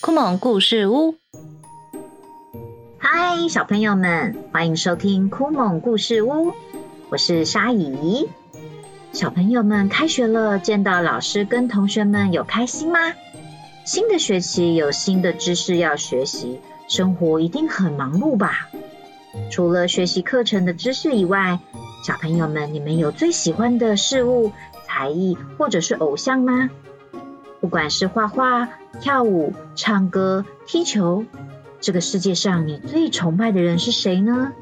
酷萌故事屋，嗨，小朋友们，欢迎收听酷萌故事屋，我是沙姨。小朋友们，开学了，见到老师跟同学们有开心吗？新的学期有新的知识要学习，生活一定很忙碌吧？除了学习课程的知识以外，小朋友们，你们有最喜欢的事物、才艺或者是偶像吗？不管是画画、跳舞、唱歌、踢球，这个世界上你最崇拜的人是谁呢？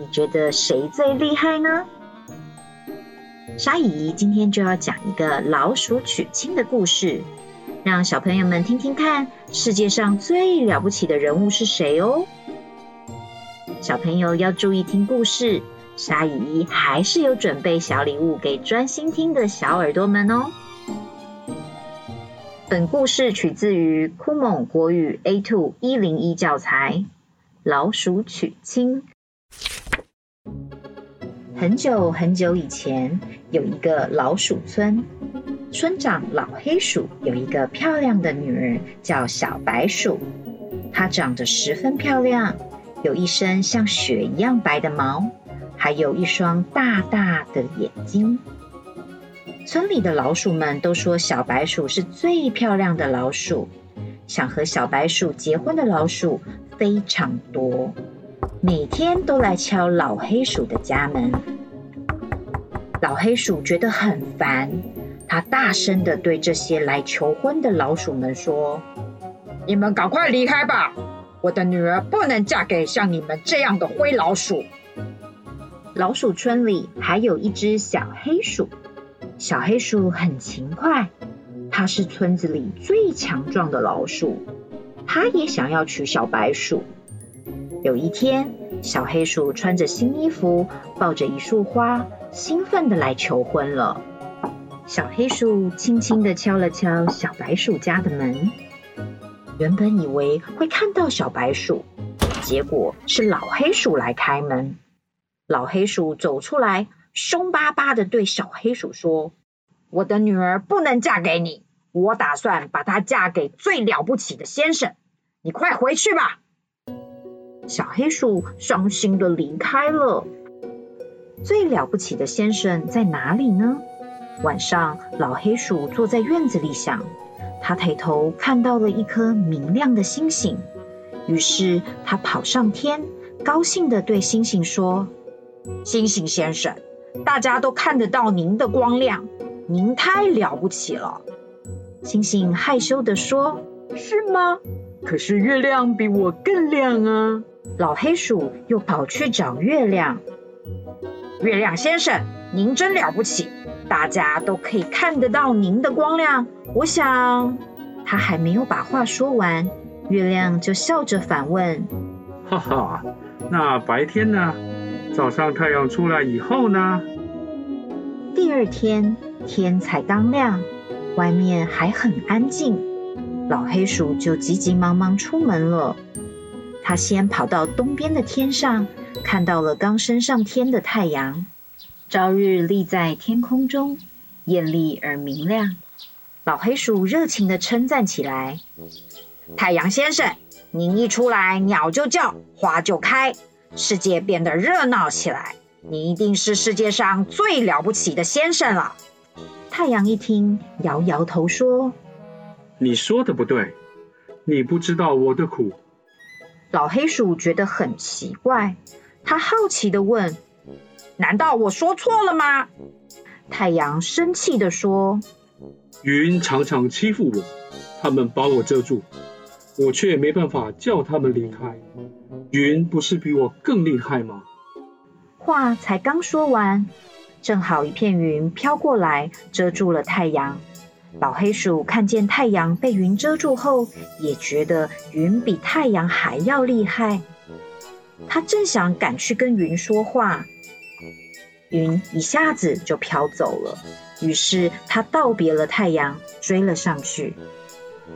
你觉得谁最厉害呢？沙姨今天就要讲一个老鼠娶亲的故事，让小朋友们听听看，世界上最了不起的人物是谁哦。小朋友要注意听故事，沙姨还是有准备小礼物给专心听的小耳朵们哦。本故事取自于酷蒙国语 A two 一零一教材《老鼠娶亲》。很久很久以前，有一个老鼠村，村长老黑鼠有一个漂亮的女儿，叫小白鼠。她长得十分漂亮，有一身像雪一样白的毛，还有一双大大的眼睛。村里的老鼠们都说小白鼠是最漂亮的老鼠，想和小白鼠结婚的老鼠非常多，每天都来敲老黑鼠的家门。老黑鼠觉得很烦，他大声的对这些来求婚的老鼠们说：“你们赶快离开吧，我的女儿不能嫁给像你们这样的灰老鼠。”老鼠村里还有一只小黑鼠。小黑鼠很勤快，它是村子里最强壮的老鼠。它也想要娶小白鼠。有一天，小黑鼠穿着新衣服，抱着一束花，兴奋的来求婚了。小黑鼠轻轻的敲了敲小白鼠家的门。原本以为会看到小白鼠，结果是老黑鼠来开门。老黑鼠走出来。凶巴巴的对小黑鼠说：“我的女儿不能嫁给你，我打算把她嫁给最了不起的先生。你快回去吧。”小黑鼠伤心的离开了。最了不起的先生在哪里呢？晚上，老黑鼠坐在院子里想，他抬头看到了一颗明亮的星星，于是他跑上天，高兴的对星星说：“星星先生。”大家都看得到您的光亮，您太了不起了。星星害羞地说：“是吗？可是月亮比我更亮啊！”老黑鼠又跑去找月亮。月亮先生，您真了不起，大家都可以看得到您的光亮。我想，他还没有把话说完，月亮就笑着反问：“哈哈，那白天呢？”早上太阳出来以后呢？第二天天才刚亮，外面还很安静，老黑鼠就急急忙忙出门了。他先跑到东边的天上，看到了刚升上天的太阳，朝日立在天空中，艳丽而明亮。老黑鼠热情的称赞起来：“太阳先生，您一出来，鸟就叫，花就开。”世界变得热闹起来，你一定是世界上最了不起的先生了。太阳一听，摇摇头说：“你说的不对，你不知道我的苦。”老黑鼠觉得很奇怪，他好奇的问：“难道我说错了吗？”太阳生气的说：“云常常欺负我，他们把我遮住。”我却没办法叫他们离开。云不是比我更厉害吗？话才刚说完，正好一片云飘过来，遮住了太阳。老黑鼠看见太阳被云遮住后，也觉得云比太阳还要厉害。他正想赶去跟云说话，云一下子就飘走了。于是他道别了太阳，追了上去。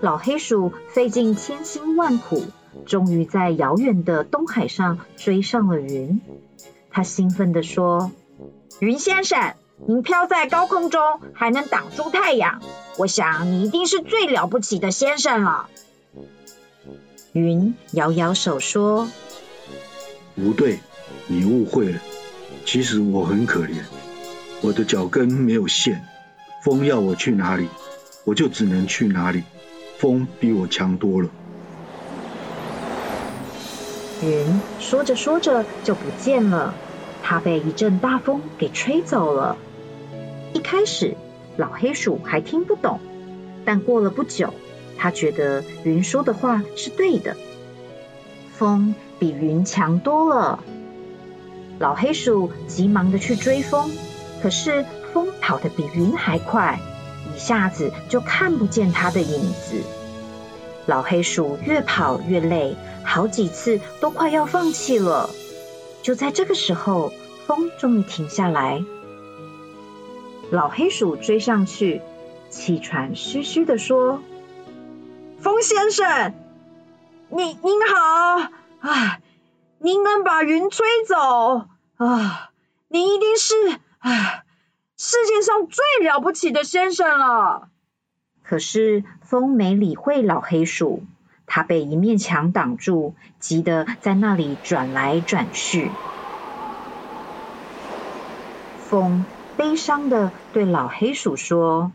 老黑鼠费尽千辛万苦，终于在遥远的东海上追上了云。他兴奋地说：“云先生，您飘在高空中还能挡住太阳，我想你一定是最了不起的先生了。云摇摇手说：“不对，你误会了。其实我很可怜，我的脚跟没有线，风要我去哪里，我就只能去哪里。风比我强多了。”云说着说着就不见了，它被一阵大风给吹走了。一开始，老黑鼠还听不懂，但过了不久。它觉得云说的话是对的，风比云强多了。老黑鼠急忙的去追风，可是风跑得比云还快，一下子就看不见它的影子。老黑鼠越跑越累，好几次都快要放弃了。就在这个时候，风终于停下来。老黑鼠追上去，气喘吁吁的说。风先生，您您好啊！您能把云吹走啊？您一定是啊世界上最了不起的先生了。可是风没理会老黑鼠，它被一面墙挡住，急得在那里转来转去。风悲伤的对老黑鼠说：“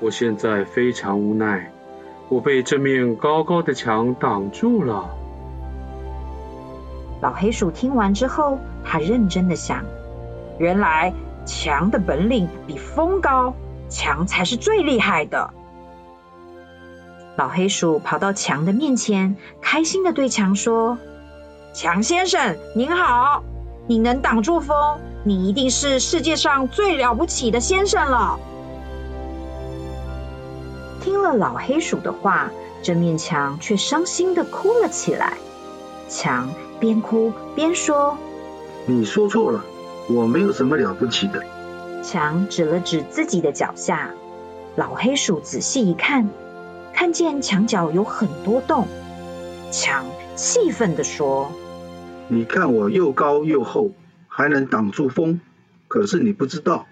我现在非常无奈。”我被这面高高的墙挡住了。老黑鼠听完之后，他认真的想：原来墙的本领比风高，墙才是最厉害的。老黑鼠跑到墙的面前，开心的对墙说：“墙先生您好，你能挡住风，你一定是世界上最了不起的先生了。”听了老黑鼠的话，这面墙却伤心的哭了起来。墙边哭边说：“你说错了，我没有什么了不起的。”强指了指自己的脚下，老黑鼠仔细一看，看见墙角有很多洞。墙气愤的说：“你看我又高又厚，还能挡住风，可是你不知道，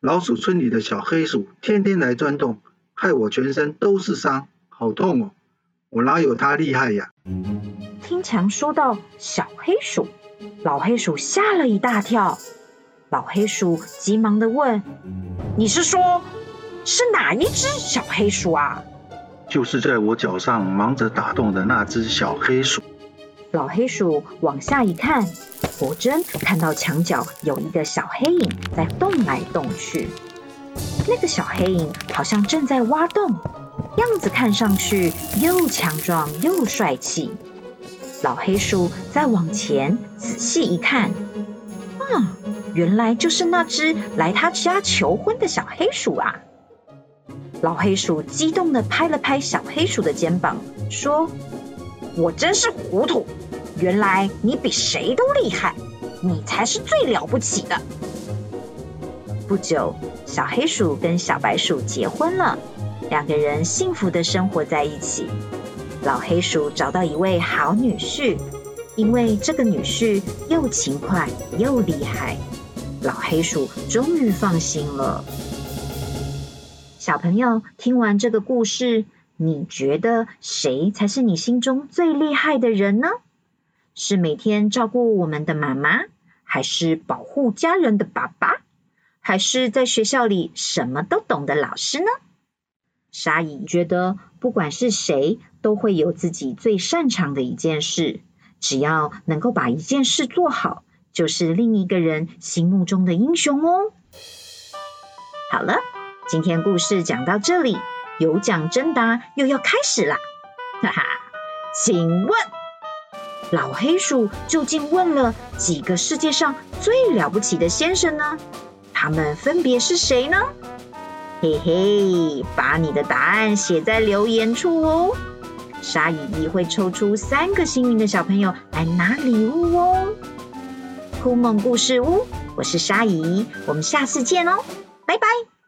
老鼠村里的小黑鼠天天来钻洞。”害我全身都是伤，好痛哦！我哪有它厉害呀？听强说到小黑鼠，老黑鼠吓了一大跳。老黑鼠急忙的问：“你是说，是哪一只小黑鼠啊？”就是在我脚上忙着打洞的那只小黑鼠。老黑鼠往下一看，果真看到墙角有一个小黑影在动来动去。那个小黑影好像正在挖洞，样子看上去又强壮又帅气。老黑鼠再往前仔细一看，啊，原来就是那只来他家求婚的小黑鼠啊！老黑鼠激动地拍了拍小黑鼠的肩膀，说：“我真是糊涂，原来你比谁都厉害，你才是最了不起的。”不久，小黑鼠跟小白鼠结婚了，两个人幸福的生活在一起。老黑鼠找到一位好女婿，因为这个女婿又勤快又厉害，老黑鼠终于放心了。小朋友，听完这个故事，你觉得谁才是你心中最厉害的人呢？是每天照顾我们的妈妈，还是保护家人的爸爸？还是在学校里什么都懂的老师呢？沙姨觉得，不管是谁，都会有自己最擅长的一件事。只要能够把一件事做好，就是另一个人心目中的英雄哦。好了，今天故事讲到这里，有奖征答又要开始啦！哈哈，请问老黑鼠究竟问了几个世界上最了不起的先生呢？他们分别是谁呢？嘿嘿，把你的答案写在留言处哦。鲨姨姨会抽出三个幸运的小朋友来拿礼物哦。酷梦故事屋，我是鲨姨，我们下次见哦，拜拜。